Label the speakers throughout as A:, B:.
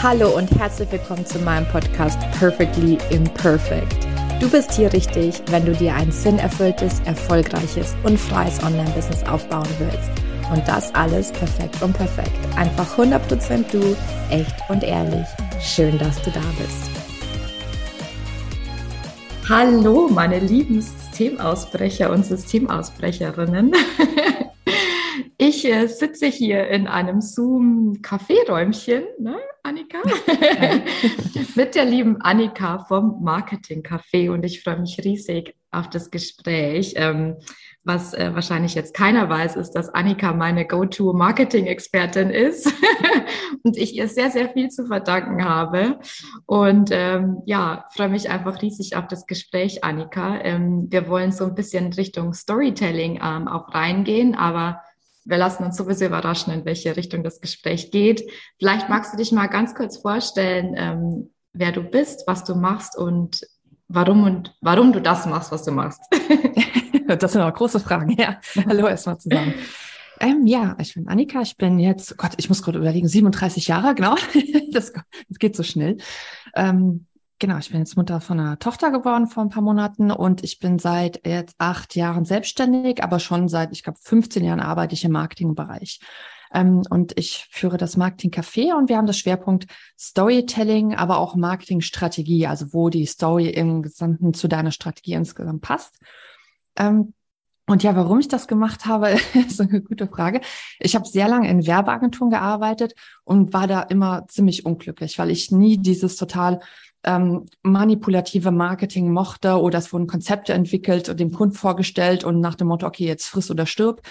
A: Hallo und herzlich willkommen zu meinem Podcast Perfectly Imperfect. Du bist hier richtig, wenn du dir ein sinnerfülltes, erfolgreiches und freies Online-Business aufbauen willst. Und das alles perfekt und perfekt. Einfach 100% du, echt und ehrlich. Schön, dass du da bist. Hallo, meine lieben Systemausbrecher und Systemausbrecherinnen. Ich äh, sitze hier in einem Zoom-Kaffeeräumchen, ne, Annika? Mit der lieben Annika vom Marketing Café und ich freue mich riesig auf das Gespräch. Ähm, was äh, wahrscheinlich jetzt keiner weiß, ist, dass Annika meine Go-To-Marketing-Expertin ist und ich ihr sehr, sehr viel zu verdanken habe. Und ähm, ja, freue mich einfach riesig auf das Gespräch, Annika. Ähm, wir wollen so ein bisschen Richtung Storytelling ähm, auch reingehen, aber wir lassen uns sowieso überraschen, in welche Richtung das Gespräch geht. Vielleicht magst du dich mal ganz kurz vorstellen, ähm, wer du bist, was du machst und warum und warum du das machst, was du machst.
B: das sind auch große Fragen. Ja, hallo erstmal zusammen. Ähm, ja, ich bin Annika. Ich bin jetzt, Gott, ich muss gerade überlegen, 37 Jahre, genau. das, das geht so schnell. Ähm, Genau, ich bin jetzt Mutter von einer Tochter geworden vor ein paar Monaten und ich bin seit jetzt acht Jahren selbstständig, aber schon seit, ich glaube, 15 Jahren arbeite ich im Marketingbereich. Ähm, und ich führe das Marketing Café und wir haben das Schwerpunkt Storytelling, aber auch Marketingstrategie, also wo die Story im Gesamten zu deiner Strategie insgesamt passt. Ähm, und ja, warum ich das gemacht habe, ist eine gute Frage. Ich habe sehr lange in Werbeagenturen gearbeitet und war da immer ziemlich unglücklich, weil ich nie dieses total ähm, manipulative Marketing mochte oder es wurden Konzepte entwickelt und dem Kunden vorgestellt und nach dem Motto, okay, jetzt friss oder stirb.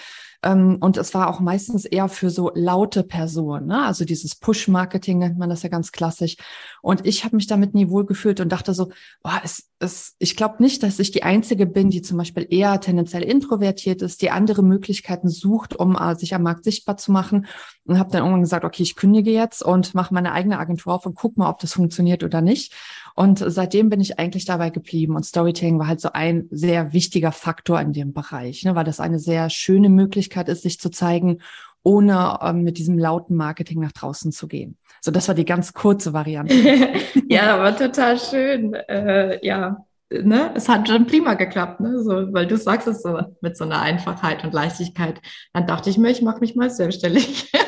B: Ähm, und es war auch meistens eher für so laute Personen, ne? also dieses Push-Marketing nennt man das ja ganz klassisch. Und ich habe mich damit nie wohl gefühlt und dachte so, boah, es, es, ich glaube nicht, dass ich die Einzige bin, die zum Beispiel eher tendenziell introvertiert ist, die andere Möglichkeiten sucht, um uh, sich am Markt sichtbar zu machen. Und habe dann irgendwann gesagt, okay, ich kündige jetzt und mache meine eigene Agentur auf und guck mal, ob das funktioniert oder nicht. Und seitdem bin ich eigentlich dabei geblieben. Und Storytelling war halt so ein sehr wichtiger Faktor in dem Bereich, ne, weil das eine sehr schöne Möglichkeit ist, sich zu zeigen, ohne ähm, mit diesem lauten Marketing nach draußen zu gehen. So, das war die ganz kurze Variante.
A: ja, aber total schön. Äh, ja, ne, es hat schon prima geklappt, ne? so, weil du sagst es so mit so einer Einfachheit und Leichtigkeit. Dann dachte ich mir, ich mache mich mal selbstständig.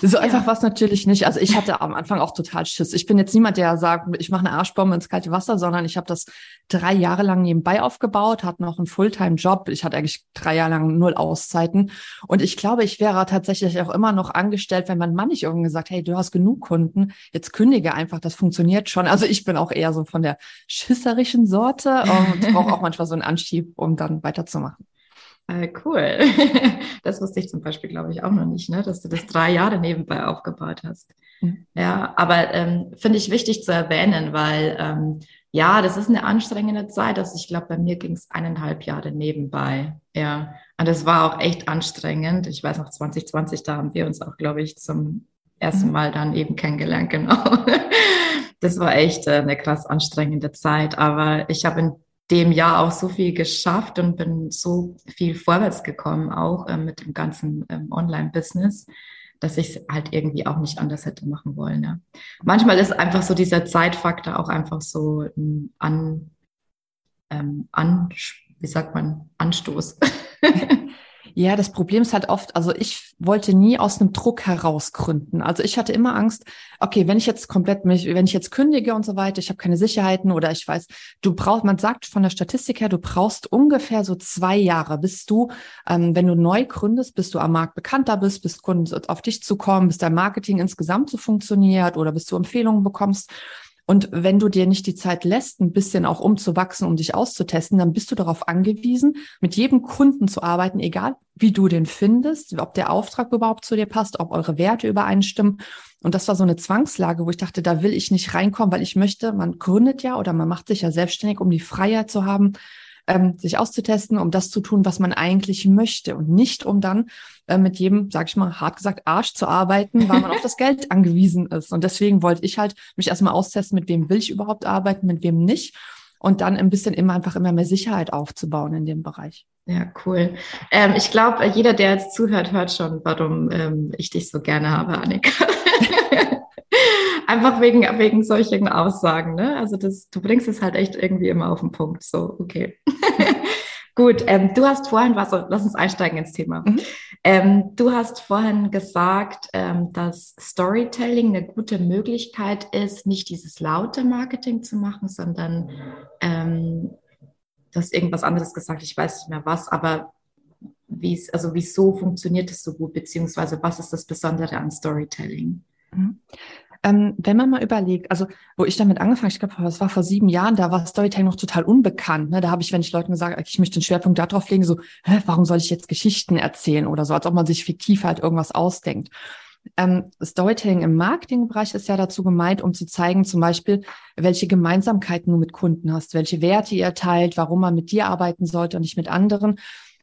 B: So ja. einfach war es natürlich nicht. Also ich hatte am Anfang auch total Schiss. Ich bin jetzt niemand, der sagt, ich mache eine Arschbombe ins kalte Wasser, sondern ich habe das drei Jahre lang nebenbei aufgebaut, hatte noch einen Fulltime-Job. Ich hatte eigentlich drei Jahre lang null Auszeiten. Und ich glaube, ich wäre tatsächlich auch immer noch angestellt, wenn mein Mann nicht irgendwie gesagt, hey, du hast genug Kunden, jetzt kündige einfach, das funktioniert schon. Also ich bin auch eher so von der schisserischen Sorte und brauche auch manchmal so einen Anschieb, um dann weiterzumachen.
A: Äh, cool. Das wusste ich zum Beispiel, glaube ich, auch noch nicht, ne? dass du das drei Jahre nebenbei aufgebaut hast. Mhm. Ja, aber ähm, finde ich wichtig zu erwähnen, weil ähm, ja, das ist eine anstrengende Zeit. Also ich glaube, bei mir ging es eineinhalb Jahre nebenbei. Ja, und das war auch echt anstrengend. Ich weiß noch, 2020, da haben wir uns auch, glaube ich, zum ersten mhm. Mal dann eben kennengelernt, genau. Das war echt äh, eine krass anstrengende Zeit. Aber ich habe in dem Jahr auch so viel geschafft und bin so viel vorwärts gekommen, auch äh, mit dem ganzen ähm, Online-Business, dass ich es halt irgendwie auch nicht anders hätte machen wollen. Ja. Manchmal ist einfach so dieser Zeitfaktor auch einfach so ein an, ähm, an wie sagt man, Anstoß.
B: Ja, das Problem ist halt oft, also ich wollte nie aus einem Druck heraus gründen. Also ich hatte immer Angst, okay, wenn ich jetzt komplett mich, wenn ich jetzt kündige und so weiter, ich habe keine Sicherheiten oder ich weiß, du brauchst, man sagt von der Statistik her, du brauchst ungefähr so zwei Jahre, bis du, ähm, wenn du neu gründest, bis du am Markt bekannter bist, bis Kunden auf dich zukommen, bis dein Marketing insgesamt so funktioniert oder bis du Empfehlungen bekommst. Und wenn du dir nicht die Zeit lässt, ein bisschen auch umzuwachsen, um dich auszutesten, dann bist du darauf angewiesen, mit jedem Kunden zu arbeiten, egal wie du den findest, ob der Auftrag überhaupt zu dir passt, ob eure Werte übereinstimmen. Und das war so eine Zwangslage, wo ich dachte, da will ich nicht reinkommen, weil ich möchte, man gründet ja oder man macht sich ja selbstständig, um die Freiheit zu haben, ähm, sich auszutesten, um das zu tun, was man eigentlich möchte und nicht um dann äh, mit jedem, sag ich mal, hart gesagt, Arsch zu arbeiten, weil man auf das Geld angewiesen ist. Und deswegen wollte ich halt mich erstmal austesten, mit wem will ich überhaupt arbeiten, mit wem nicht. Und dann ein bisschen immer einfach immer mehr Sicherheit aufzubauen in dem Bereich.
A: Ja, cool. Ähm, ich glaube, jeder, der jetzt zuhört, hört schon, warum ähm, ich dich so gerne habe, Annika. Einfach wegen, wegen solchen Aussagen, ne? Also das, du bringst es halt echt irgendwie immer auf den Punkt. So, okay. Gut, ähm, du hast vorhin, was, lass uns einsteigen ins Thema. Mhm. Ähm, du hast vorhin gesagt, ähm, dass Storytelling eine gute Möglichkeit ist, nicht dieses laute Marketing zu machen, sondern ähm, du hast irgendwas anderes gesagt, ich weiß nicht mehr was, aber wie es, also wieso funktioniert es so gut, beziehungsweise was ist das Besondere an Storytelling?
B: Mhm. Ähm, wenn man mal überlegt, also wo ich damit angefangen, ich glaube, das war vor sieben Jahren, da war Storytelling noch total unbekannt. Ne? Da habe ich, wenn ich Leuten gesagt, ich möchte den Schwerpunkt darauf legen, so, hä, warum soll ich jetzt Geschichten erzählen oder so, als ob man sich fiktiv halt irgendwas ausdenkt. Ähm, Storytelling im Marketingbereich ist ja dazu gemeint, um zu zeigen, zum Beispiel, welche Gemeinsamkeiten du mit Kunden hast, welche Werte ihr teilt, warum man mit dir arbeiten sollte und nicht mit anderen.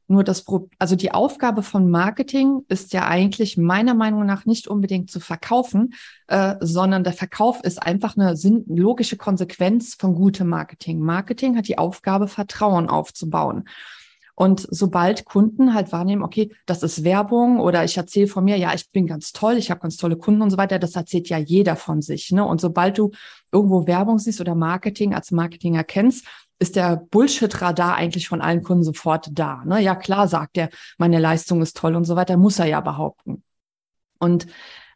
B: Nur das, also die Aufgabe von Marketing ist ja eigentlich meiner Meinung nach nicht unbedingt zu verkaufen, äh, sondern der Verkauf ist einfach eine logische Konsequenz von gutem Marketing. Marketing hat die Aufgabe, Vertrauen aufzubauen. Und sobald Kunden halt wahrnehmen, okay, das ist Werbung oder ich erzähle von mir, ja, ich bin ganz toll, ich habe ganz tolle Kunden und so weiter, das erzählt ja jeder von sich. Ne? Und sobald du irgendwo Werbung siehst oder Marketing als Marketing erkennst, ist der Bullshit-Radar eigentlich von allen Kunden sofort da. Ne? Ja, klar sagt er, meine Leistung ist toll und so weiter, muss er ja behaupten. Und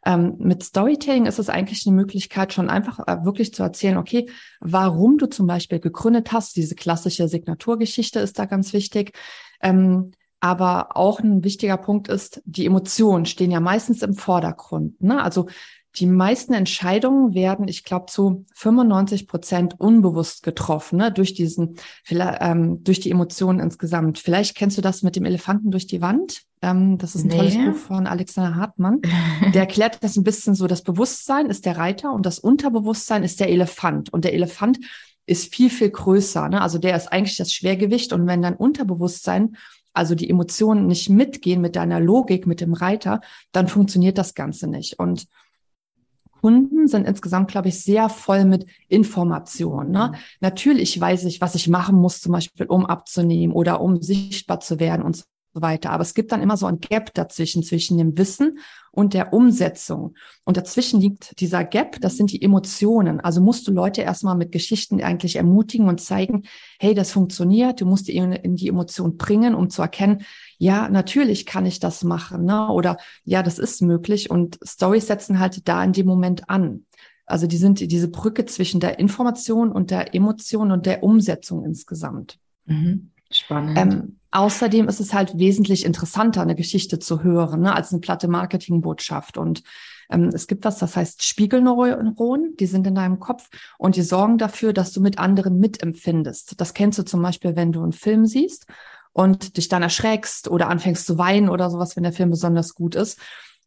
B: ähm, mit Storytelling ist es eigentlich eine Möglichkeit, schon einfach äh, wirklich zu erzählen, okay, warum du zum Beispiel gegründet hast. Diese klassische Signaturgeschichte ist da ganz wichtig. Ähm, aber auch ein wichtiger Punkt ist, die Emotionen stehen ja meistens im Vordergrund. Ne? Also die meisten Entscheidungen werden, ich glaube, zu 95 Prozent unbewusst getroffen, ne? durch diesen, ähm, durch die Emotionen insgesamt. Vielleicht kennst du das mit dem Elefanten durch die Wand. Ähm, das ist ein nee. tolles Buch von Alexander Hartmann. Der erklärt das ein bisschen so. Das Bewusstsein ist der Reiter und das Unterbewusstsein ist der Elefant. Und der Elefant ist viel, viel größer. Ne? Also der ist eigentlich das Schwergewicht. Und wenn dein Unterbewusstsein also die Emotionen nicht mitgehen mit deiner Logik, mit dem Reiter, dann funktioniert das Ganze nicht. Und Kunden sind insgesamt, glaube ich, sehr voll mit Informationen. Ne? Mhm. Natürlich weiß ich, was ich machen muss, zum Beispiel, um abzunehmen oder um sichtbar zu werden und so weiter. Aber es gibt dann immer so ein Gap dazwischen, zwischen dem Wissen und der Umsetzung. Und dazwischen liegt dieser Gap, das sind die Emotionen. Also musst du Leute erstmal mit Geschichten eigentlich ermutigen und zeigen, hey, das funktioniert. Du musst die in die Emotion bringen, um zu erkennen, ja, natürlich kann ich das machen, ne? Oder ja, das ist möglich. Und Stories setzen halt da in dem Moment an. Also die sind diese Brücke zwischen der Information und der Emotion und der Umsetzung insgesamt.
A: Mhm. Spannend.
B: Ähm, außerdem ist es halt wesentlich interessanter, eine Geschichte zu hören, ne, als eine platte Marketingbotschaft. Und ähm, es gibt was, das heißt Spiegelneuronen, die sind in deinem Kopf und die sorgen dafür, dass du mit anderen mitempfindest. Das kennst du zum Beispiel, wenn du einen Film siehst und dich dann erschreckst oder anfängst zu weinen oder sowas, wenn der Film besonders gut ist.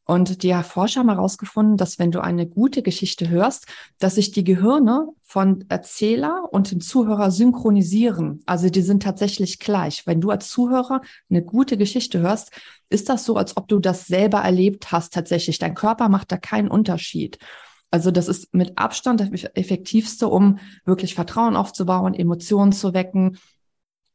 B: Und die Forscher haben herausgefunden, dass wenn du eine gute Geschichte hörst, dass sich die Gehirne von Erzähler und dem Zuhörer synchronisieren. Also die sind tatsächlich gleich. Wenn du als Zuhörer eine gute Geschichte hörst, ist das so, als ob du das selber erlebt hast tatsächlich. Dein Körper macht da keinen Unterschied. Also das ist mit Abstand das effektivste, um wirklich Vertrauen aufzubauen, Emotionen zu wecken,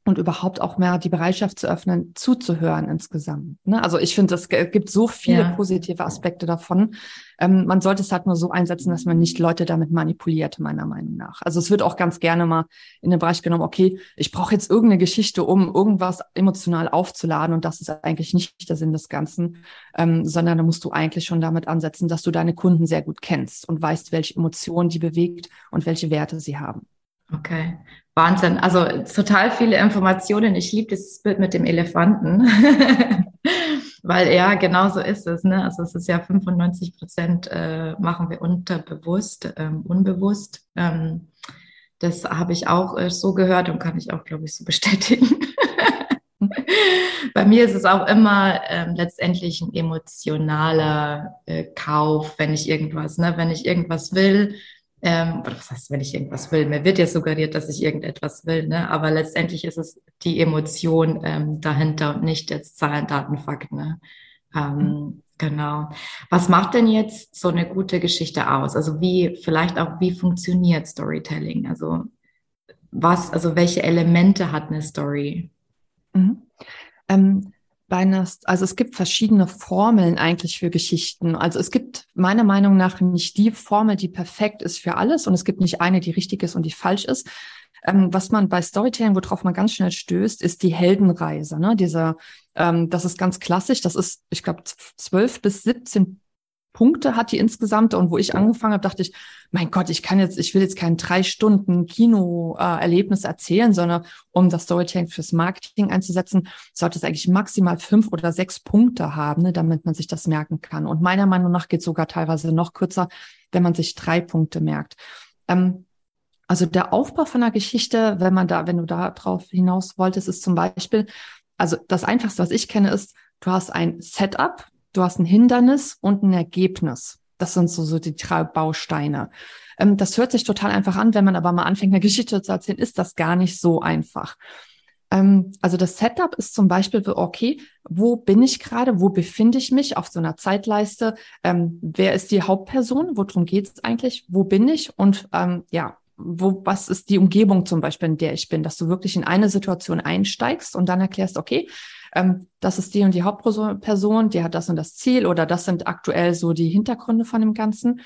B: und überhaupt auch mehr die Bereitschaft zu öffnen, zuzuhören insgesamt. Ne? Also ich finde, es gibt so viele ja. positive Aspekte davon. Ähm, man sollte es halt nur so einsetzen, dass man nicht Leute damit manipuliert, meiner Meinung nach. Also es wird auch ganz gerne mal in den Bereich genommen, okay, ich brauche jetzt irgendeine Geschichte, um irgendwas emotional aufzuladen und das ist eigentlich nicht der Sinn des Ganzen, ähm, sondern da musst du eigentlich schon damit ansetzen, dass du deine Kunden sehr gut kennst und weißt, welche Emotionen die bewegt und welche Werte sie haben.
A: Okay, Wahnsinn. Also total viele Informationen. Ich liebe dieses Bild mit dem Elefanten. Weil ja, genau so ist es. Ne? Also es ist ja 95 Prozent äh, machen wir unterbewusst, ähm, unbewusst. Ähm, das habe ich auch äh, so gehört und kann ich auch, glaube ich, so bestätigen. Bei mir ist es auch immer ähm, letztendlich ein emotionaler äh, Kauf, wenn ich irgendwas, ne, wenn ich irgendwas will, ähm, oder was heißt, wenn ich irgendwas will? Mir wird ja suggeriert, dass ich irgendetwas will, ne? aber letztendlich ist es die Emotion ähm, dahinter und nicht jetzt Zahlen, Daten, Fakten. Ne? Ähm, mhm. Genau. Was macht denn jetzt so eine gute Geschichte aus? Also wie, vielleicht auch, wie funktioniert Storytelling? Also was, also welche Elemente hat eine Story?
B: Mhm. Ähm, bei einer, also es gibt verschiedene Formeln eigentlich für Geschichten. Also es gibt meiner Meinung nach nicht die Formel, die perfekt ist für alles und es gibt nicht eine, die richtig ist und die falsch ist. Ähm, was man bei Storytelling, worauf man ganz schnell stößt, ist die Heldenreise. Ne? Dieser, ähm, das ist ganz klassisch. Das ist, ich glaube, zwölf bis 17 Punkte hat die insgesamt. Und wo ich angefangen habe, dachte ich, mein Gott, ich kann jetzt, ich will jetzt kein drei Stunden Kinoerlebnis äh, erzählen, sondern um das Storytelling fürs Marketing einzusetzen, sollte es eigentlich maximal fünf oder sechs Punkte haben, ne, damit man sich das merken kann. Und meiner Meinung nach geht es sogar teilweise noch kürzer, wenn man sich drei Punkte merkt. Ähm, also der Aufbau von einer Geschichte, wenn man da, wenn du da drauf hinaus wolltest, ist zum Beispiel, also das einfachste, was ich kenne, ist, du hast ein Setup, du hast ein Hindernis und ein Ergebnis. Das sind so, so die drei Bausteine. Ähm, das hört sich total einfach an, wenn man aber mal anfängt, eine Geschichte zu erzählen, ist das gar nicht so einfach. Ähm, also das Setup ist zum Beispiel, okay, wo bin ich gerade, wo befinde ich mich auf so einer Zeitleiste, ähm, wer ist die Hauptperson, worum geht es eigentlich, wo bin ich und ähm, ja, wo, was ist die Umgebung zum Beispiel, in der ich bin, dass du wirklich in eine Situation einsteigst und dann erklärst, okay, ähm, das ist die und die Hauptperson, die hat das und das Ziel oder das sind aktuell so die Hintergründe von dem Ganzen.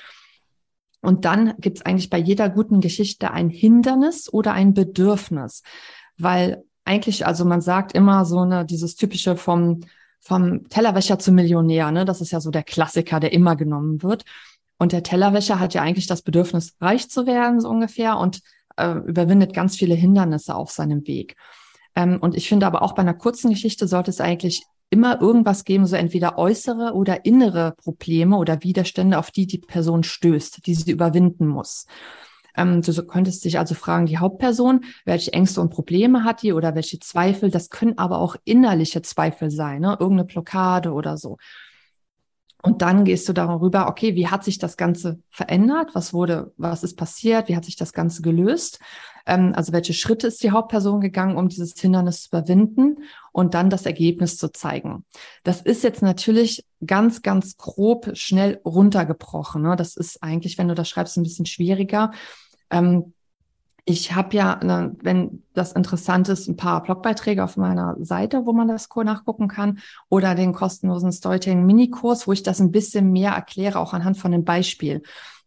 B: Und dann gibt es eigentlich bei jeder guten Geschichte ein Hindernis oder ein Bedürfnis, weil eigentlich, also man sagt immer so eine, dieses typische vom, vom Tellerwäscher zum Millionär, ne? Das ist ja so der Klassiker, der immer genommen wird. Und der Tellerwäscher hat ja eigentlich das Bedürfnis, reich zu werden, so ungefähr, und äh, überwindet ganz viele Hindernisse auf seinem Weg. Ähm, und ich finde aber auch bei einer kurzen Geschichte sollte es eigentlich immer irgendwas geben, so entweder äußere oder innere Probleme oder Widerstände, auf die die Person stößt, die sie überwinden muss. Ähm, du könntest dich also fragen, die Hauptperson, welche Ängste und Probleme hat die oder welche Zweifel, das können aber auch innerliche Zweifel sein, ne? irgendeine Blockade oder so. Und dann gehst du darüber, okay, wie hat sich das Ganze verändert? Was wurde, was ist passiert? Wie hat sich das Ganze gelöst? Ähm, also welche Schritte ist die Hauptperson gegangen, um dieses Hindernis zu überwinden und dann das Ergebnis zu zeigen? Das ist jetzt natürlich ganz, ganz grob schnell runtergebrochen. Ne? Das ist eigentlich, wenn du das schreibst, ein bisschen schwieriger. Ähm, ich habe ja, wenn das interessant ist, ein paar Blogbeiträge auf meiner Seite, wo man das nachgucken kann, oder den kostenlosen Storytelling-Minikurs, wo ich das ein bisschen mehr erkläre, auch anhand von einem Beispiel.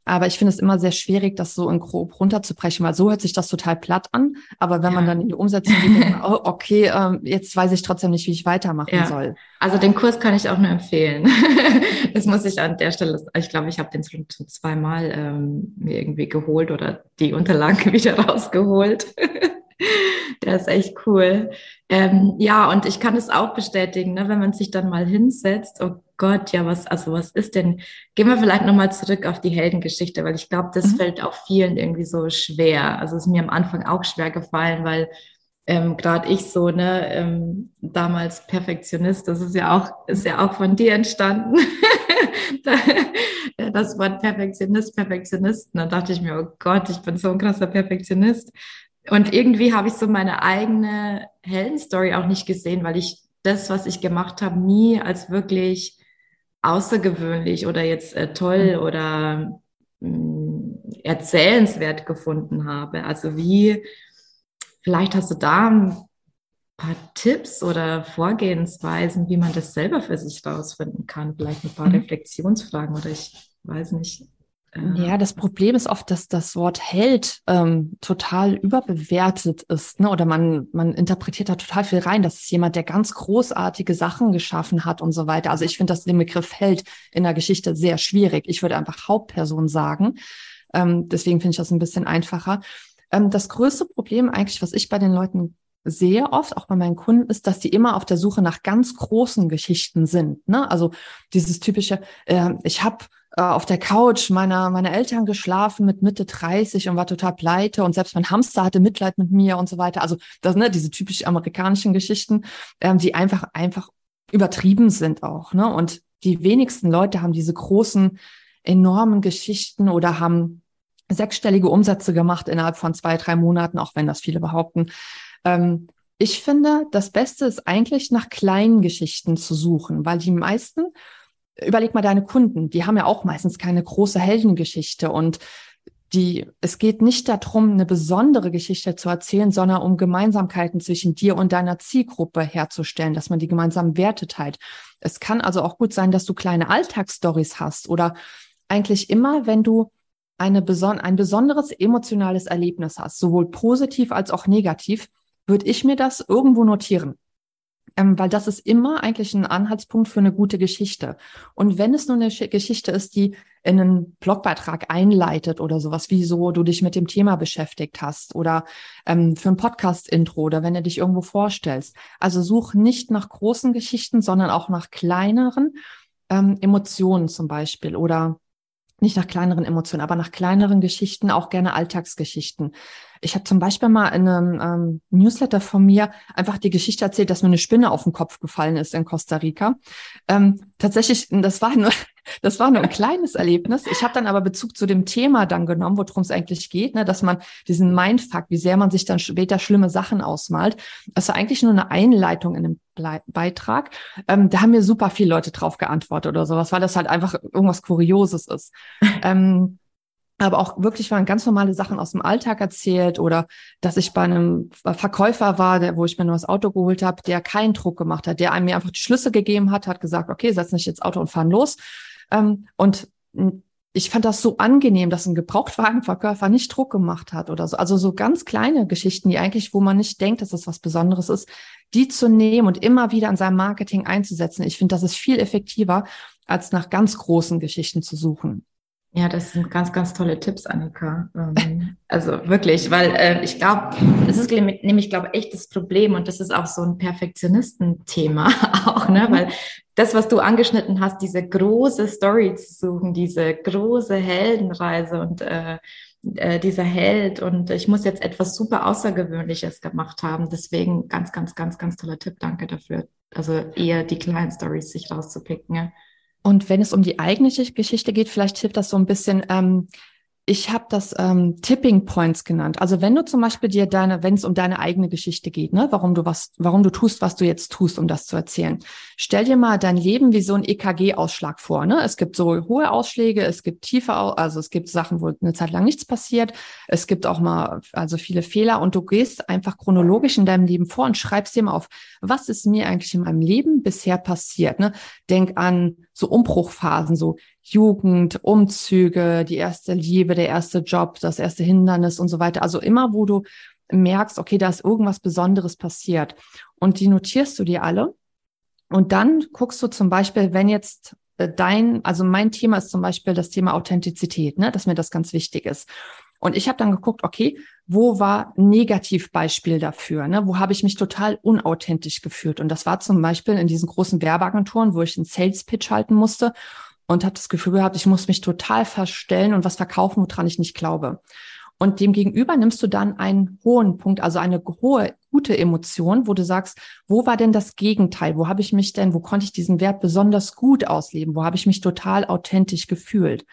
B: Aber ich finde es immer sehr schwierig, das so in grob runterzubrechen, weil so hört sich das total platt an. Aber wenn ja. man dann in die Umsetzung geht, denkt man, oh, okay, ähm, jetzt weiß ich trotzdem nicht, wie ich weitermachen ja. soll.
A: Also den Kurs kann ich auch nur empfehlen. das muss ich an der Stelle, ich glaube, ich habe den schon zweimal ähm, mir irgendwie geholt oder die Unterlagen wieder rausgeholt. Der ist echt cool. Ähm, ja, und ich kann es auch bestätigen, ne, wenn man sich dann mal hinsetzt, oh Gott, ja, was, also was ist denn? Gehen wir vielleicht nochmal zurück auf die Heldengeschichte, weil ich glaube, das mhm. fällt auch vielen irgendwie so schwer. Also es ist mir am Anfang auch schwer gefallen, weil ähm, gerade ich so, ne, ähm, damals Perfektionist, das ist ja auch, ist ja auch von dir entstanden. das Wort Perfektionist, Perfektionist. Und dann dachte ich mir, oh Gott, ich bin so ein krasser Perfektionist. Und irgendwie habe ich so meine eigene Heldenstory auch nicht gesehen, weil ich das, was ich gemacht habe, nie als wirklich außergewöhnlich oder jetzt äh, toll mhm. oder mh, mm, erzählenswert gefunden habe. Also wie, vielleicht hast du da ein paar Tipps oder Vorgehensweisen, wie man das selber für sich rausfinden kann. Vielleicht ein paar mhm. Reflexionsfragen oder ich weiß nicht.
B: Ja, das Problem ist oft, dass das Wort Held ähm, total überbewertet ist, ne? Oder man man interpretiert da total viel rein. Das ist jemand, der ganz großartige Sachen geschaffen hat und so weiter. Also ich finde das den Begriff Held in der Geschichte sehr schwierig. Ich würde einfach Hauptperson sagen. Ähm, deswegen finde ich das ein bisschen einfacher. Ähm, das größte Problem eigentlich, was ich bei den Leuten sehe oft, auch bei meinen Kunden, ist, dass die immer auf der Suche nach ganz großen Geschichten sind. Ne? Also dieses typische, äh, ich habe äh, auf der Couch meiner, meiner Eltern geschlafen mit Mitte 30 und war total pleite und selbst mein Hamster hatte Mitleid mit mir und so weiter. Also das, ne, diese typisch amerikanischen Geschichten, ähm, die einfach, einfach übertrieben sind auch. Ne? Und die wenigsten Leute haben diese großen, enormen Geschichten oder haben sechsstellige Umsätze gemacht innerhalb von zwei, drei Monaten, auch wenn das viele behaupten. Ähm, ich finde, das Beste ist eigentlich nach kleinen Geschichten zu suchen, weil die meisten überleg mal deine Kunden, die haben ja auch meistens keine große Heldengeschichte. Und die, es geht nicht darum, eine besondere Geschichte zu erzählen, sondern um Gemeinsamkeiten zwischen dir und deiner Zielgruppe herzustellen, dass man die gemeinsamen Werte teilt. Es kann also auch gut sein, dass du kleine Alltagsstories hast oder eigentlich immer, wenn du eine beson ein besonderes emotionales Erlebnis hast, sowohl positiv als auch negativ, würde ich mir das irgendwo notieren ähm, weil das ist immer eigentlich ein Anhaltspunkt für eine gute Geschichte. Und wenn es nur eine Geschichte ist, die in einen Blogbeitrag einleitet oder sowas, wie so du dich mit dem Thema beschäftigt hast oder ähm, für ein Podcast-Intro oder wenn du dich irgendwo vorstellst. Also such nicht nach großen Geschichten, sondern auch nach kleineren ähm, Emotionen zum Beispiel oder nicht nach kleineren Emotionen, aber nach kleineren Geschichten, auch gerne Alltagsgeschichten. Ich habe zum Beispiel mal in einem ähm, Newsletter von mir einfach die Geschichte erzählt, dass mir eine Spinne auf den Kopf gefallen ist in Costa Rica. Ähm, tatsächlich, das war nur, das war nur ein kleines Erlebnis. Ich habe dann aber Bezug zu dem Thema dann genommen, worum es eigentlich geht, ne, dass man diesen Mindfuck, wie sehr man sich dann später schlimme Sachen ausmalt. Das war eigentlich nur eine Einleitung in einem Beitrag. Ähm, da haben mir super viele Leute drauf geantwortet oder sowas, weil das halt einfach irgendwas Kurioses ist. ähm, aber auch wirklich waren ganz normale Sachen aus dem Alltag erzählt oder dass ich bei einem Verkäufer war, der, wo ich mir nur das Auto geholt habe, der keinen Druck gemacht hat, der einem mir einfach die Schlüsse gegeben hat, hat gesagt, okay, setz nicht ins Auto und fahren los. Ähm, und ich fand das so angenehm, dass ein Gebrauchtwagenverkäufer nicht Druck gemacht hat oder so. Also so ganz kleine Geschichten, die eigentlich, wo man nicht denkt, dass das was Besonderes ist, die zu nehmen und immer wieder in seinem Marketing einzusetzen. Ich finde, das ist viel effektiver, als nach ganz großen Geschichten zu suchen.
A: Ja, das sind ganz, ganz tolle Tipps, Annika. Ähm, also wirklich, weil äh, ich glaube, das ist nämlich, glaube echt das Problem und das ist auch so ein Perfektionistenthema auch, ne? Weil das, was du angeschnitten hast, diese große Story zu suchen, diese große Heldenreise und äh, äh, dieser Held und ich muss jetzt etwas super Außergewöhnliches gemacht haben. Deswegen ganz, ganz, ganz, ganz toller Tipp. Danke dafür. Also eher die kleinen Stories sich rauszupicken. Ja.
B: Und wenn es um die eigene Geschichte geht, vielleicht hilft das so ein bisschen, ähm, ich habe das ähm, Tipping Points genannt. Also wenn du zum Beispiel dir deine, wenn es um deine eigene Geschichte geht, ne, warum du was, warum du tust, was du jetzt tust, um das zu erzählen. Stell dir mal dein Leben wie so ein EKG-Ausschlag vor. Ne? Es gibt so hohe Ausschläge, es gibt tiefe, also es gibt Sachen, wo eine Zeit lang nichts passiert. Es gibt auch mal also viele Fehler und du gehst einfach chronologisch in deinem Leben vor und schreibst dir mal auf, was ist mir eigentlich in meinem Leben bisher passiert. Ne? Denk an so Umbruchphasen, so Jugend, Umzüge, die erste Liebe, der erste Job, das erste Hindernis und so weiter. Also immer, wo du merkst, okay, da ist irgendwas Besonderes passiert. Und die notierst du dir alle. Und dann guckst du zum Beispiel, wenn jetzt äh, dein, also mein Thema ist zum Beispiel das Thema Authentizität, ne, dass mir das ganz wichtig ist. Und ich habe dann geguckt, okay, wo war Negativbeispiel dafür? Ne? Wo habe ich mich total unauthentisch gefühlt? Und das war zum Beispiel in diesen großen Werbeagenturen, wo ich einen Sales Pitch halten musste und habe das Gefühl gehabt, ich muss mich total verstellen und was verkaufen, woran ich nicht glaube. Und dem gegenüber nimmst du dann einen hohen Punkt, also eine hohe, gute Emotion, wo du sagst, wo war denn das Gegenteil? Wo habe ich mich denn, wo konnte ich diesen Wert besonders gut ausleben? Wo habe ich mich total authentisch gefühlt?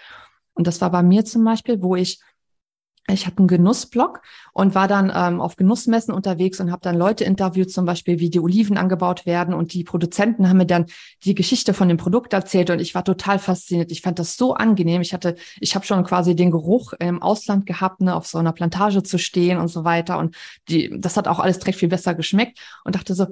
B: Und das war bei mir zum Beispiel, wo ich ich hatte einen Genussblog und war dann ähm, auf Genussmessen unterwegs und habe dann Leute interviewt, zum Beispiel, wie die Oliven angebaut werden. Und die Produzenten haben mir dann die Geschichte von dem Produkt erzählt und ich war total fasziniert. Ich fand das so angenehm. Ich hatte, ich habe schon quasi den Geruch im Ausland gehabt, ne, auf so einer Plantage zu stehen und so weiter. Und die, das hat auch alles direkt viel besser geschmeckt und dachte so,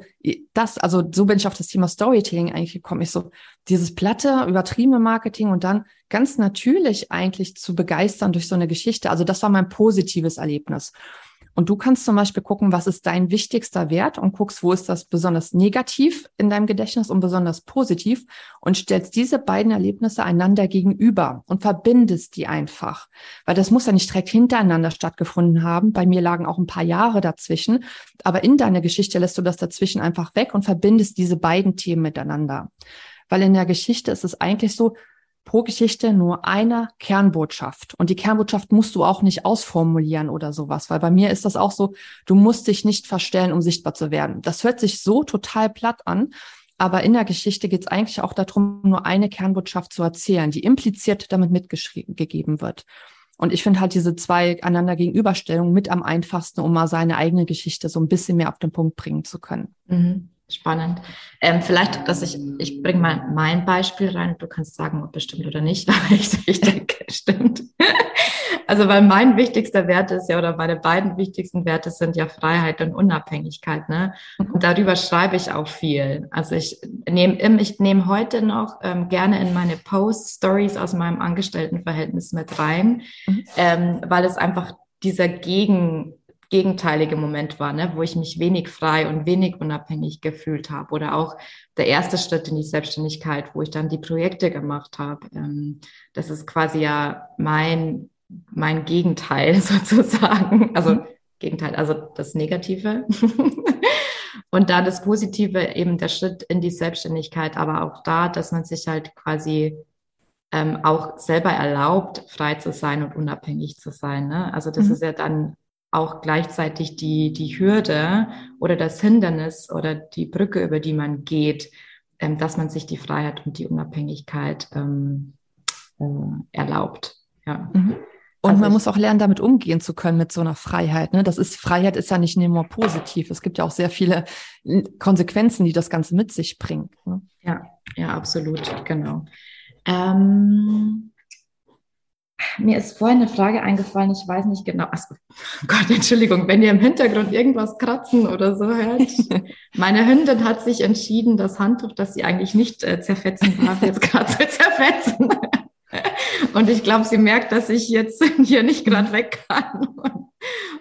B: das, also so bin ich auf das Thema Storytelling eigentlich gekommen. Ich so, dieses platte, übertriebene Marketing und dann ganz natürlich eigentlich zu begeistern durch so eine Geschichte. Also das war mein positives Erlebnis. Und du kannst zum Beispiel gucken, was ist dein wichtigster Wert und guckst, wo ist das besonders negativ in deinem Gedächtnis und besonders positiv und stellst diese beiden Erlebnisse einander gegenüber und verbindest die einfach. Weil das muss ja nicht direkt hintereinander stattgefunden haben. Bei mir lagen auch ein paar Jahre dazwischen. Aber in deiner Geschichte lässt du das dazwischen einfach weg und verbindest diese beiden Themen miteinander. Weil in der Geschichte ist es eigentlich so, pro Geschichte nur eine Kernbotschaft. Und die Kernbotschaft musst du auch nicht ausformulieren oder sowas, weil bei mir ist das auch so, du musst dich nicht verstellen, um sichtbar zu werden. Das hört sich so total platt an, aber in der Geschichte geht es eigentlich auch darum, nur eine Kernbotschaft zu erzählen, die impliziert damit mitgegeben wird. Und ich finde halt diese zwei einander Gegenüberstellungen mit am einfachsten, um mal seine eigene Geschichte so ein bisschen mehr auf den Punkt bringen zu können.
A: Mhm. Spannend. Ähm, vielleicht, dass ich, ich bringe mal mein Beispiel rein. Du kannst sagen, ob es stimmt oder nicht, aber ich, ich denke, es stimmt. Also, weil mein wichtigster Wert ist ja, oder meine beiden wichtigsten Werte sind ja Freiheit und Unabhängigkeit, ne? Mhm. Und darüber schreibe ich auch viel. Also ich nehme, ich nehme heute noch ähm, gerne in meine Post-Stories aus meinem Angestelltenverhältnis mit rein, mhm. ähm, weil es einfach dieser Gegen, gegenteilige Moment war, ne, wo ich mich wenig frei und wenig unabhängig gefühlt habe. Oder auch der erste Schritt in die Selbstständigkeit, wo ich dann die Projekte gemacht habe. Ähm, das ist quasi ja mein, mein Gegenteil sozusagen. Also mhm. Gegenteil, also das Negative. und da das Positive eben der Schritt in die Selbstständigkeit, aber auch da, dass man sich halt quasi ähm, auch selber erlaubt, frei zu sein und unabhängig zu sein. Ne? Also das mhm. ist ja dann auch gleichzeitig die, die Hürde oder das Hindernis oder die Brücke, über die man geht, ähm, dass man sich die Freiheit und die Unabhängigkeit ähm, äh, erlaubt. Ja.
B: Mhm. Und also man muss auch lernen, damit umgehen zu können mit so einer Freiheit. Ne? Das ist Freiheit ist ja nicht nur positiv. Es gibt ja auch sehr viele Konsequenzen, die das Ganze mit sich bringt. Ne?
A: Ja, ja, absolut, genau. Ähm, mir ist vorhin eine Frage eingefallen, ich weiß nicht genau. Ach, Gott, Entschuldigung, wenn ihr im Hintergrund irgendwas kratzen oder so hört. Meine Hündin hat sich entschieden, das Handtuch, das sie eigentlich nicht äh, zerfetzen darf, jetzt gerade zu zerfetzen. Und ich glaube, sie merkt, dass ich jetzt hier nicht gerade weg kann und,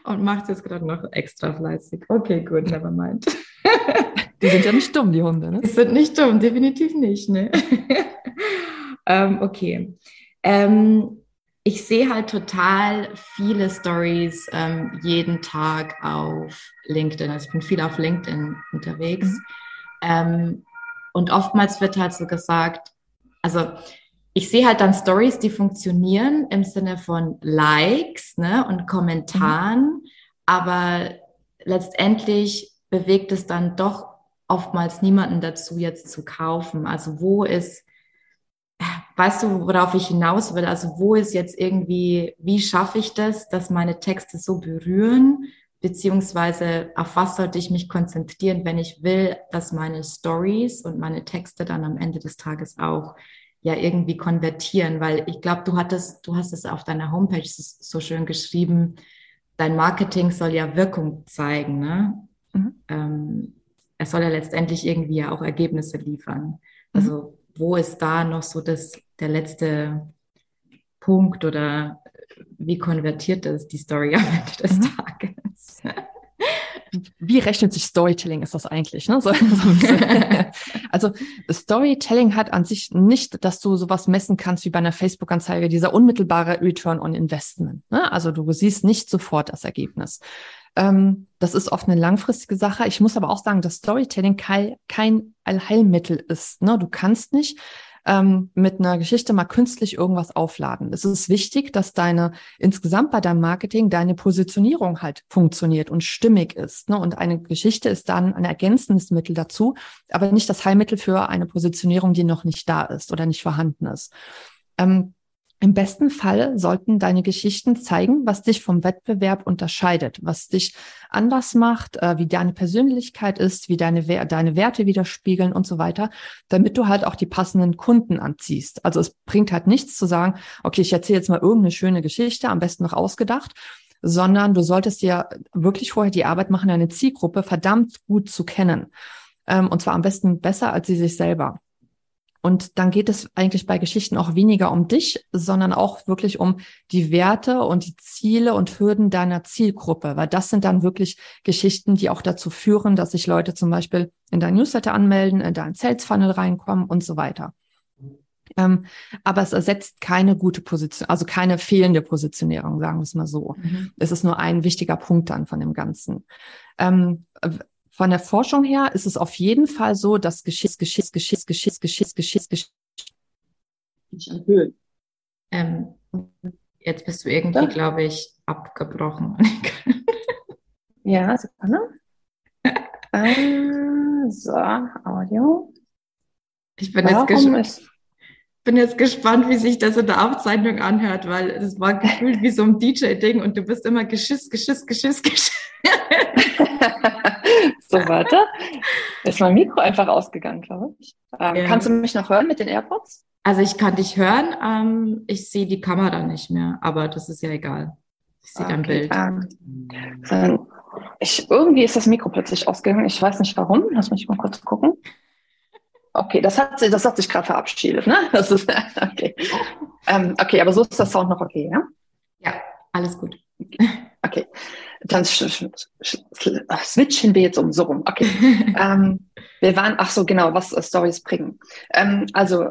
A: und macht es jetzt gerade noch extra fleißig. Okay, gut, never mind.
B: Die sind ja nicht dumm, die Hunde, ne?
A: Die sind nicht dumm, definitiv nicht, ne? ähm, okay. Ähm, ich sehe halt total viele Stories ähm, jeden Tag auf LinkedIn. Also ich bin viel auf LinkedIn unterwegs. Mhm. Ähm, und oftmals wird halt so gesagt, also ich sehe halt dann Stories, die funktionieren im Sinne von Likes ne, und Kommentaren, mhm. aber letztendlich bewegt es dann doch oftmals niemanden dazu, jetzt zu kaufen. Also wo ist weißt du, worauf ich hinaus will? Also wo ist jetzt irgendwie, wie schaffe ich das, dass meine Texte so berühren? Beziehungsweise auf was sollte ich mich konzentrieren, wenn ich will, dass meine Stories und meine Texte dann am Ende des Tages auch ja irgendwie konvertieren, weil ich glaube, du hattest, du hast es auf deiner Homepage so schön geschrieben, dein Marketing soll ja Wirkung zeigen, ne? Mhm. Ähm, es soll ja letztendlich irgendwie ja auch Ergebnisse liefern. Also wo ist da noch so das, der letzte Punkt oder wie konvertiert das die Story am Ende des mhm. Tages?
B: Wie rechnet sich Storytelling, ist das eigentlich? Ne? So, so also Storytelling hat an sich nicht, dass du sowas messen kannst wie bei einer Facebook-Anzeige, dieser unmittelbare Return on Investment. Ne? Also du siehst nicht sofort das Ergebnis. Ähm, das ist oft eine langfristige Sache. Ich muss aber auch sagen, dass Storytelling kein, kein Allheilmittel ist. Ne? Du kannst nicht ähm, mit einer Geschichte mal künstlich irgendwas aufladen. Es ist wichtig, dass deine insgesamt bei deinem Marketing deine Positionierung halt funktioniert und stimmig ist. Ne? Und eine Geschichte ist dann ein ergänzendes Mittel dazu, aber nicht das Heilmittel für eine Positionierung, die noch nicht da ist oder nicht vorhanden ist. Ähm, im besten Fall sollten deine Geschichten zeigen, was dich vom Wettbewerb unterscheidet, was dich anders macht, äh, wie deine Persönlichkeit ist, wie deine, deine Werte widerspiegeln und so weiter, damit du halt auch die passenden Kunden anziehst. Also es bringt halt nichts zu sagen, okay, ich erzähle jetzt mal irgendeine schöne Geschichte, am besten noch ausgedacht, sondern du solltest dir wirklich vorher die Arbeit machen, deine Zielgruppe verdammt gut zu kennen. Ähm, und zwar am besten besser als sie sich selber. Und dann geht es eigentlich bei Geschichten auch weniger um dich, sondern auch wirklich um die Werte und die Ziele und Hürden deiner Zielgruppe, weil das sind dann wirklich Geschichten, die auch dazu führen, dass sich Leute zum Beispiel in dein Newsletter anmelden, in dein Sales Funnel reinkommen und so weiter. Ähm, aber es ersetzt keine gute Position, also keine fehlende Positionierung, sagen wir es mal so. Mhm. Es ist nur ein wichtiger Punkt dann von dem Ganzen. Ähm, von der Forschung her ist es auf jeden Fall so, dass Geschiss, Geschiss, Geschiss, Geschiss, Geschiss, Geschiss, Geschiss
A: nicht erhöhen. Ähm, jetzt bist du irgendwie, glaube ich, abgebrochen.
C: ja, Sekunde. äh, so, Audio.
A: Ich bin jetzt, gespannt, bin jetzt gespannt, wie sich das in der Aufzeichnung anhört, weil es war gefühlt wie so ein DJ-Ding und du bist immer Geschiss, Geschiss, Geschiss, Geschiss.
C: so, warte. Ist mein Mikro einfach ausgegangen, glaube ich. Ähm, ja. Kannst du mich noch hören mit den AirPods?
A: Also ich kann dich hören, ähm, ich sehe die Kamera nicht mehr, aber das ist ja egal. Ich sehe dein Bild.
B: Ähm, ich, irgendwie ist das Mikro plötzlich ausgegangen. Ich weiß nicht warum. Lass mich mal kurz gucken. Okay, das hat, das hat sich gerade verabschiedet, ne? Das ist, okay. Ähm, okay, aber so ist der Sound noch okay, ja?
A: Ja, alles gut.
B: Okay, dann switchen wir jetzt um so rum. Okay, ähm, wir waren, ach so, genau, was äh, Stories bringen. Ähm, also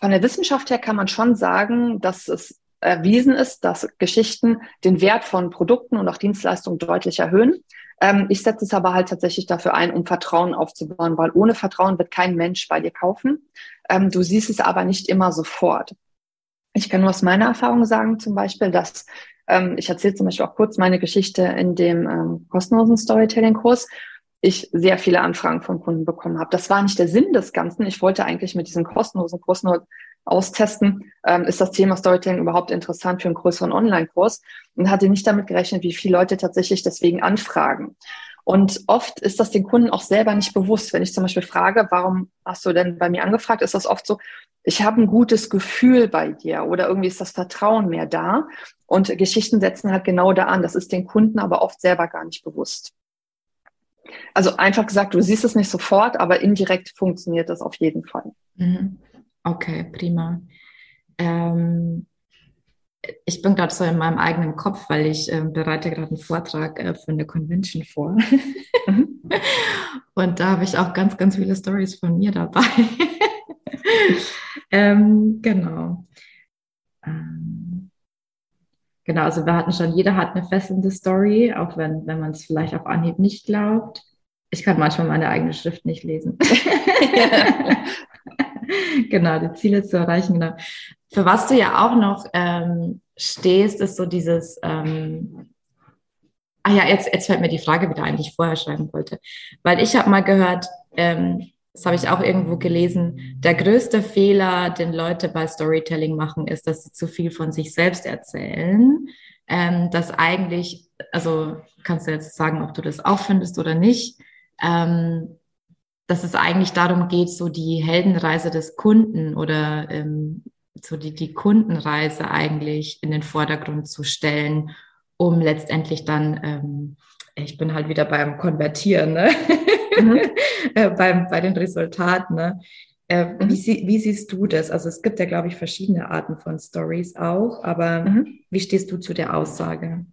B: von der Wissenschaft her kann man schon sagen, dass es erwiesen ist, dass Geschichten den Wert von Produkten und auch Dienstleistungen deutlich erhöhen. Ähm, ich setze es aber halt tatsächlich dafür ein, um Vertrauen aufzubauen, weil ohne Vertrauen wird kein Mensch bei dir kaufen. Ähm, du siehst es aber nicht immer sofort. Ich kann nur aus meiner Erfahrung sagen, zum Beispiel, dass ähm, ich erzähle zum Beispiel auch kurz meine Geschichte in dem ähm, kostenlosen Storytelling-Kurs ich sehr viele Anfragen von Kunden bekommen habe. Das war nicht der Sinn des Ganzen. Ich wollte eigentlich mit diesem kostenlosen Kurs nur austesten, ähm, ist das Thema Storytelling überhaupt interessant für einen größeren Online-Kurs und hatte nicht damit gerechnet, wie viele Leute tatsächlich deswegen anfragen. Und oft ist das den Kunden auch selber nicht bewusst. Wenn ich zum Beispiel frage, warum hast du denn bei mir angefragt, ist das oft so, ich habe ein gutes Gefühl bei dir oder irgendwie ist das Vertrauen mehr da. Und Geschichten setzen halt genau da an. Das ist den Kunden aber oft selber gar nicht bewusst. Also einfach gesagt, du siehst es nicht sofort, aber indirekt funktioniert das auf jeden Fall.
A: Mhm. Okay, prima. Ähm, ich bin gerade so in meinem eigenen Kopf, weil ich äh, bereite gerade einen Vortrag äh, für eine Convention vor. Mhm. Und da habe ich auch ganz, ganz viele Stories von mir dabei. ähm, genau. Ähm, genau, also wir hatten schon, jeder hat eine fesselnde Story, auch wenn, wenn man es vielleicht auf Anhieb nicht glaubt. Ich kann manchmal meine eigene Schrift nicht lesen. genau, die Ziele zu erreichen, genau. Für was du ja auch noch ähm, stehst, ist so dieses, ähm, ah ja, jetzt, jetzt fällt mir die Frage wieder ein, die ich vorher schreiben wollte. Weil ich habe mal gehört, ähm, das habe ich auch irgendwo gelesen, der größte Fehler, den Leute bei Storytelling machen, ist, dass sie zu viel von sich selbst erzählen. Ähm, dass eigentlich, also kannst du jetzt sagen, ob du das auch findest oder nicht, ähm, dass es eigentlich darum geht, so die Heldenreise des Kunden oder ähm, so die, die Kundenreise eigentlich in den Vordergrund zu stellen, um letztendlich dann, ähm, ich bin halt wieder beim Konvertieren, ne? Mhm. äh, beim, bei den Resultaten. Ne? Äh, mhm. wie, wie, siehst du das? Also es gibt ja, glaube ich, verschiedene Arten von Stories auch, aber mhm. wie stehst du zu der Aussage?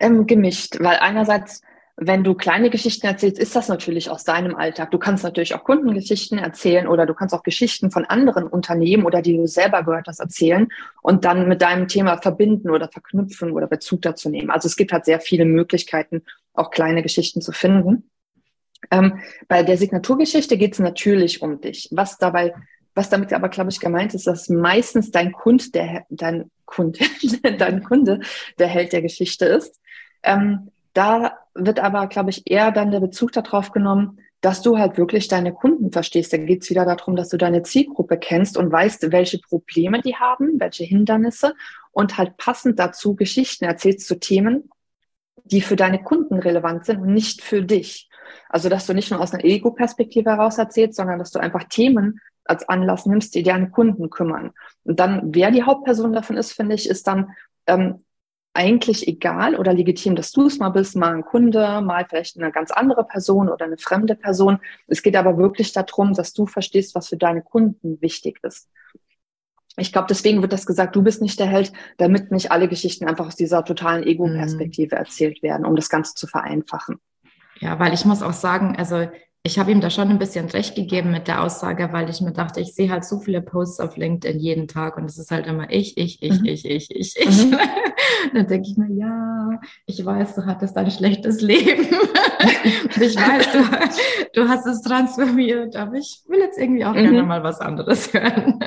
B: Ähm, gemischt, weil einerseits wenn du kleine Geschichten erzählst, ist das natürlich aus deinem Alltag. Du kannst natürlich auch Kundengeschichten erzählen oder du kannst auch Geschichten von anderen Unternehmen oder die du selber gehört hast erzählen und dann mit deinem Thema verbinden oder verknüpfen oder Bezug dazu nehmen. Also es gibt halt sehr viele Möglichkeiten, auch kleine Geschichten zu finden. Ähm, bei der Signaturgeschichte geht es natürlich um dich. Was dabei, was damit aber, glaube ich, gemeint ist, dass meistens dein Kund, der dein Kunde, dein Kunde der Held der Geschichte ist. Ähm, da wird aber, glaube ich, eher dann der Bezug darauf genommen, dass du halt wirklich deine Kunden verstehst. Da geht es wieder darum, dass du deine Zielgruppe kennst und weißt, welche Probleme die haben, welche Hindernisse und halt passend dazu Geschichten erzählst zu Themen, die für deine Kunden relevant sind und nicht für dich. Also, dass du nicht nur aus einer Ego-Perspektive heraus erzählst, sondern dass du einfach Themen als Anlass nimmst, die deine Kunden kümmern. Und dann, wer die Hauptperson davon ist, finde ich, ist dann ähm, eigentlich egal oder legitim, dass du es mal bist, mal ein Kunde, mal vielleicht eine ganz andere Person oder eine fremde Person. Es geht aber wirklich darum, dass du verstehst, was für deine Kunden wichtig ist. Ich glaube, deswegen wird das gesagt, du bist nicht der Held, damit nicht alle Geschichten einfach aus dieser totalen Ego-Perspektive mhm. erzählt werden, um das Ganze zu vereinfachen.
A: Ja, weil ich muss auch sagen, also ich habe ihm da schon ein bisschen recht gegeben mit der Aussage, weil ich mir dachte, ich sehe halt so viele Posts auf LinkedIn jeden Tag und es ist halt immer ich, ich, ich, mhm. ich, ich, ich, ich. Mhm. dann denke ich mir, ja, ich weiß, du hattest ein schlechtes Leben. und ich weiß, du, du hast es transformiert, aber ich will jetzt irgendwie auch mhm. gerne mal was anderes hören.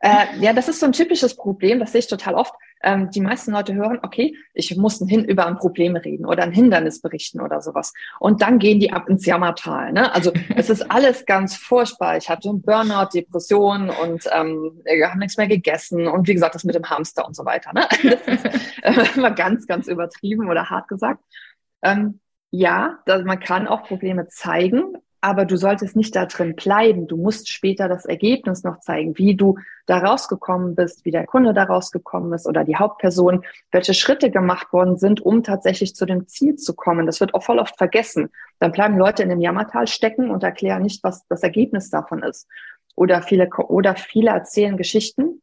B: Äh, ja, das ist so ein typisches Problem, das sehe ich total oft. Ähm, die meisten Leute hören, okay, ich muss hin über ein Problem reden oder ein Hindernis berichten oder sowas. Und dann gehen die ab ins Jammertal. Ne? Also es ist alles ganz furchtbar. Ich hatte einen Burnout, Depression und ähm, wir haben nichts mehr gegessen und wie gesagt, das mit dem Hamster und so weiter. Ne? Das ist äh, immer ganz, ganz übertrieben oder hart gesagt. Ähm, ja, man kann auch Probleme zeigen, aber du solltest nicht da drin bleiben. Du musst später das Ergebnis noch zeigen, wie du da rausgekommen bist, wie der Kunde da rausgekommen ist oder die Hauptperson, welche Schritte gemacht worden sind, um tatsächlich zu dem Ziel zu kommen. Das wird auch voll oft vergessen. Dann bleiben Leute in dem Jammertal stecken und erklären nicht, was das Ergebnis davon ist. Oder viele, oder viele erzählen Geschichten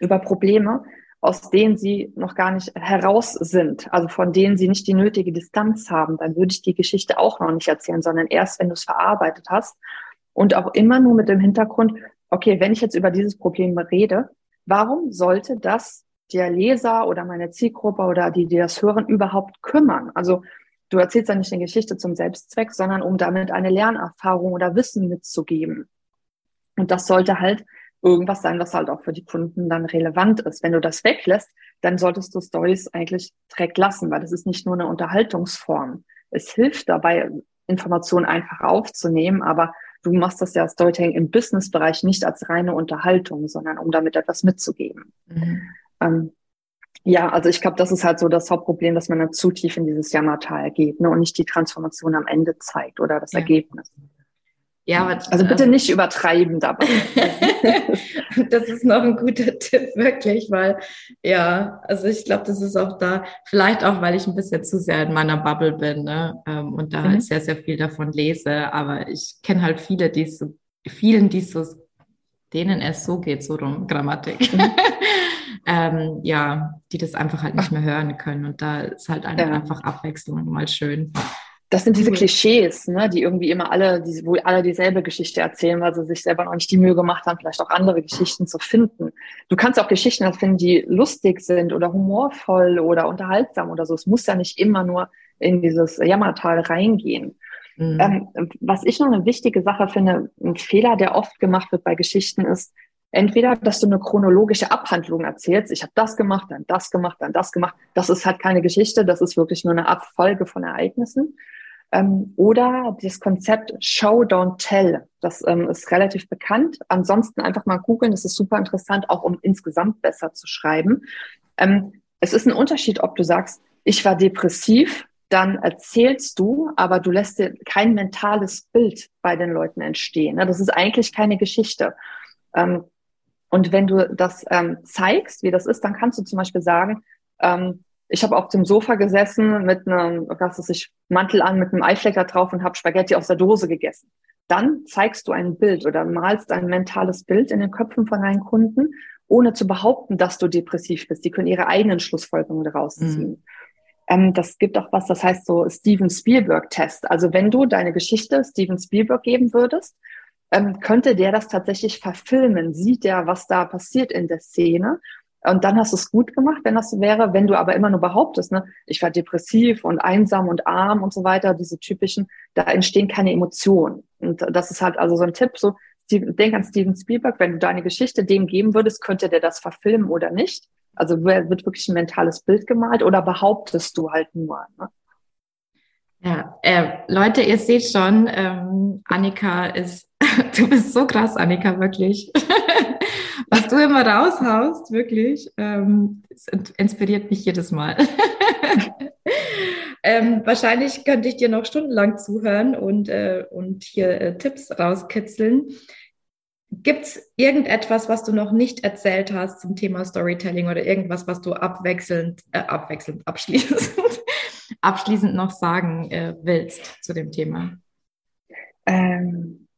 B: über Probleme, aus denen sie noch gar nicht heraus sind, also von denen sie nicht die nötige Distanz haben, dann würde ich die Geschichte auch noch nicht erzählen, sondern erst, wenn du es verarbeitet hast und auch immer nur mit dem Hintergrund, okay, wenn ich jetzt über dieses Problem rede, warum sollte das der Leser oder meine Zielgruppe oder die, die das hören, überhaupt kümmern? Also du erzählst ja nicht eine Geschichte zum Selbstzweck, sondern um damit eine Lernerfahrung oder Wissen mitzugeben. Und das sollte halt irgendwas sein, was halt auch für die Kunden dann relevant ist. Wenn du das weglässt, dann solltest du Stories eigentlich direkt lassen, weil das ist nicht nur eine Unterhaltungsform. Es hilft dabei, Informationen einfach aufzunehmen, aber du machst das ja Storytelling im Businessbereich nicht als reine Unterhaltung, sondern um damit etwas mitzugeben. Mhm. Ähm, ja, also ich glaube, das ist halt so das Hauptproblem, dass man dann zu tief in dieses Jammertal geht ne, und nicht die Transformation am Ende zeigt oder das ja. Ergebnis. Ja, aber, also bitte ähm, nicht übertreiben dabei.
A: das ist noch ein guter Tipp, wirklich, weil ja, also ich glaube, das ist auch da, vielleicht auch, weil ich ein bisschen zu sehr in meiner Bubble bin ne? Ähm, und da mhm. sehr, sehr viel davon lese. Aber ich kenne halt viele, die so, vielen, die so, denen es so geht, so rum, Grammatik. Mhm. ähm, ja, die das einfach halt nicht mehr hören können. Und da ist halt ja. einfach Abwechslung mal schön.
B: Das sind diese Klischees, ne, die irgendwie immer alle, die, wo alle dieselbe Geschichte erzählen, weil sie sich selber noch nicht die Mühe gemacht haben, vielleicht auch andere Geschichten zu finden. Du kannst auch Geschichten finden, die lustig sind oder humorvoll oder unterhaltsam oder so. Es muss ja nicht immer nur in dieses Jammertal reingehen. Mhm. Ähm, was ich noch eine wichtige Sache finde, ein Fehler, der oft gemacht wird bei Geschichten, ist, entweder, dass du eine chronologische Abhandlung erzählst, ich habe das gemacht, dann das gemacht, dann das gemacht. Das ist halt keine Geschichte, das ist wirklich nur eine Abfolge von Ereignissen. Ähm, oder das Konzept Show, Don't Tell. Das ähm, ist relativ bekannt. Ansonsten einfach mal googeln, das ist super interessant, auch um insgesamt besser zu schreiben. Ähm, es ist ein Unterschied, ob du sagst, ich war depressiv, dann erzählst du, aber du lässt dir kein mentales Bild bei den Leuten entstehen. Das ist eigentlich keine Geschichte. Ähm, und wenn du das ähm, zeigst, wie das ist, dann kannst du zum Beispiel sagen, ähm, ich habe auf dem Sofa gesessen mit einem, was ist ich, Mantel an, mit einem Eiflecker drauf und habe Spaghetti aus der Dose gegessen. Dann zeigst du ein Bild oder malst ein mentales Bild in den Köpfen von deinen Kunden, ohne zu behaupten, dass du depressiv bist. Die können ihre eigenen Schlussfolgerungen daraus ziehen. Mhm. Ähm, das gibt auch was, das heißt so Steven Spielberg-Test. Also wenn du deine Geschichte Steven Spielberg geben würdest, ähm, könnte der das tatsächlich verfilmen? Sieht der, was da passiert in der Szene? Und dann hast du es gut gemacht, wenn das wäre. Wenn du aber immer nur behauptest, ne, ich war depressiv und einsam und arm und so weiter, diese typischen, da entstehen keine Emotionen. Und das ist halt also so ein Tipp, so, denk an Steven Spielberg, wenn du deine Geschichte dem geben würdest, könnte der das verfilmen oder nicht? Also wird wirklich ein mentales Bild gemalt oder behauptest du halt nur? Ne?
A: Ja, äh, Leute, ihr seht schon, ähm, Annika ist, du bist so krass, Annika, wirklich. Was du immer raushaust, wirklich, ähm, inspiriert mich jedes Mal. ähm, wahrscheinlich könnte ich dir noch stundenlang zuhören und, äh, und hier äh, Tipps rauskitzeln. Gibt es irgendetwas, was du noch nicht erzählt hast zum Thema Storytelling oder irgendwas, was du abwechselnd, äh, abwechselnd, abschließend, abschließend noch sagen äh, willst zu dem Thema?
B: Ähm,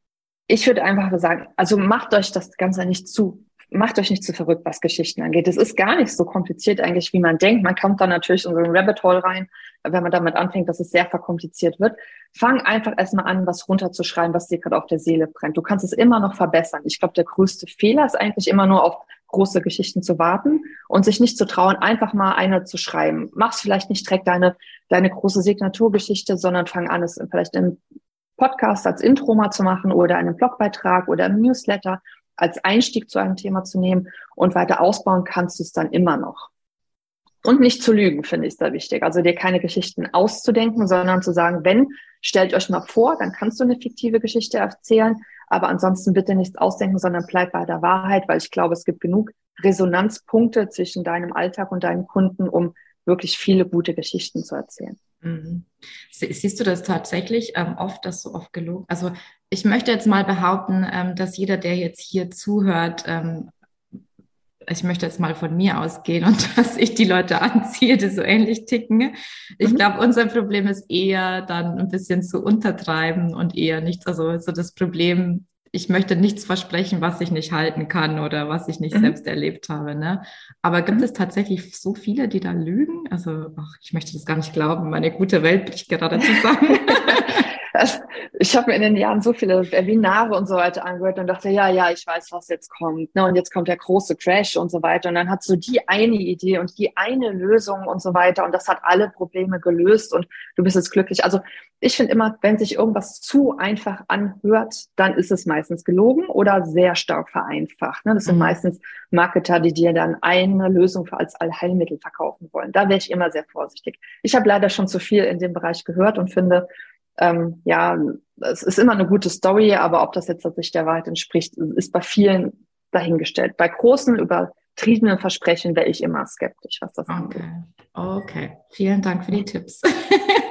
B: ich würde einfach sagen, also macht euch das Ganze nicht zu macht euch nicht zu verrückt, was Geschichten angeht. Es ist gar nicht so kompliziert eigentlich, wie man denkt. Man kommt dann natürlich in so ein Rabbit Hole rein, wenn man damit anfängt, dass es sehr verkompliziert wird. Fang einfach erstmal an, was runterzuschreiben, was dir gerade auf der Seele brennt. Du kannst es immer noch verbessern. Ich glaube, der größte Fehler ist eigentlich immer nur auf große Geschichten zu warten und sich nicht zu trauen, einfach mal eine zu schreiben. Mach's vielleicht nicht direkt deine, deine große Signaturgeschichte, sondern fang an, es vielleicht im Podcast als Intro mal zu machen oder einen Blogbeitrag oder im Newsletter als Einstieg zu einem Thema zu nehmen und weiter ausbauen kannst du es dann immer noch. Und nicht zu lügen, finde ich sehr wichtig. Also dir keine Geschichten auszudenken, sondern zu sagen, wenn, stellt euch mal vor, dann kannst du eine fiktive Geschichte erzählen, aber ansonsten bitte nichts ausdenken, sondern bleib bei der Wahrheit, weil ich glaube, es gibt genug Resonanzpunkte zwischen deinem Alltag und deinen Kunden, um wirklich viele gute Geschichten zu erzählen.
A: Mhm. Siehst du das tatsächlich ähm, oft, dass so oft gelogen? Also ich möchte jetzt mal behaupten, ähm, dass jeder, der jetzt hier zuhört, ähm, ich möchte jetzt mal von mir ausgehen und dass ich die Leute anziehe, die so ähnlich ticken. Ich mhm. glaube, unser Problem ist eher dann ein bisschen zu untertreiben und eher nichts, also so das Problem, ich möchte nichts versprechen, was ich nicht halten kann oder was ich nicht mhm. selbst erlebt habe. Ne? Aber gibt mhm. es tatsächlich so viele, die da lügen? Also, ach, ich möchte das gar nicht glauben. Meine gute Welt bricht gerade zusammen.
B: Also, ich habe mir in den Jahren so viele Webinare und so weiter angehört und dachte, ja, ja, ich weiß, was jetzt kommt. Ne? Und jetzt kommt der große Crash und so weiter. Und dann hat so die eine Idee und die eine Lösung und so weiter. Und das hat alle Probleme gelöst und du bist jetzt glücklich. Also ich finde immer, wenn sich irgendwas zu einfach anhört, dann ist es meistens gelogen oder sehr stark vereinfacht. Ne? Das sind mhm. meistens Marketer, die dir dann eine Lösung als Allheilmittel verkaufen wollen. Da wäre ich immer sehr vorsichtig. Ich habe leider schon zu viel in dem Bereich gehört und finde, ähm, ja, es ist immer eine gute Story, aber ob das jetzt tatsächlich der Wahrheit entspricht, ist bei vielen dahingestellt. Bei großen, übertriebenen Versprechen wäre ich immer skeptisch, was das
A: angeht. Okay, vielen Dank für die Tipps.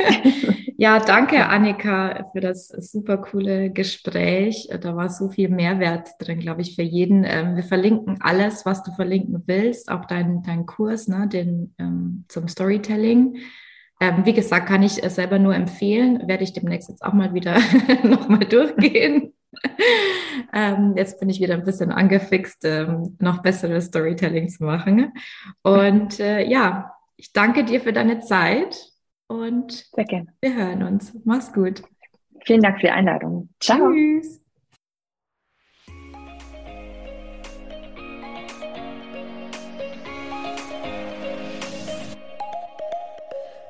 A: ja, danke Annika für das super coole Gespräch. Da war so viel Mehrwert drin, glaube ich, für jeden. Ähm, wir verlinken alles, was du verlinken willst, auch deinen dein Kurs, ne, den ähm, zum Storytelling. Ähm, wie gesagt, kann ich es selber nur empfehlen. Werde ich demnächst jetzt auch mal wieder nochmal durchgehen. ähm, jetzt bin ich wieder ein bisschen angefixt, ähm, noch bessere Storytelling zu machen. Und äh, ja, ich danke dir für deine Zeit und wir hören uns. Mach's gut.
B: Vielen Dank für die Einladung. Ciao. Tschüss.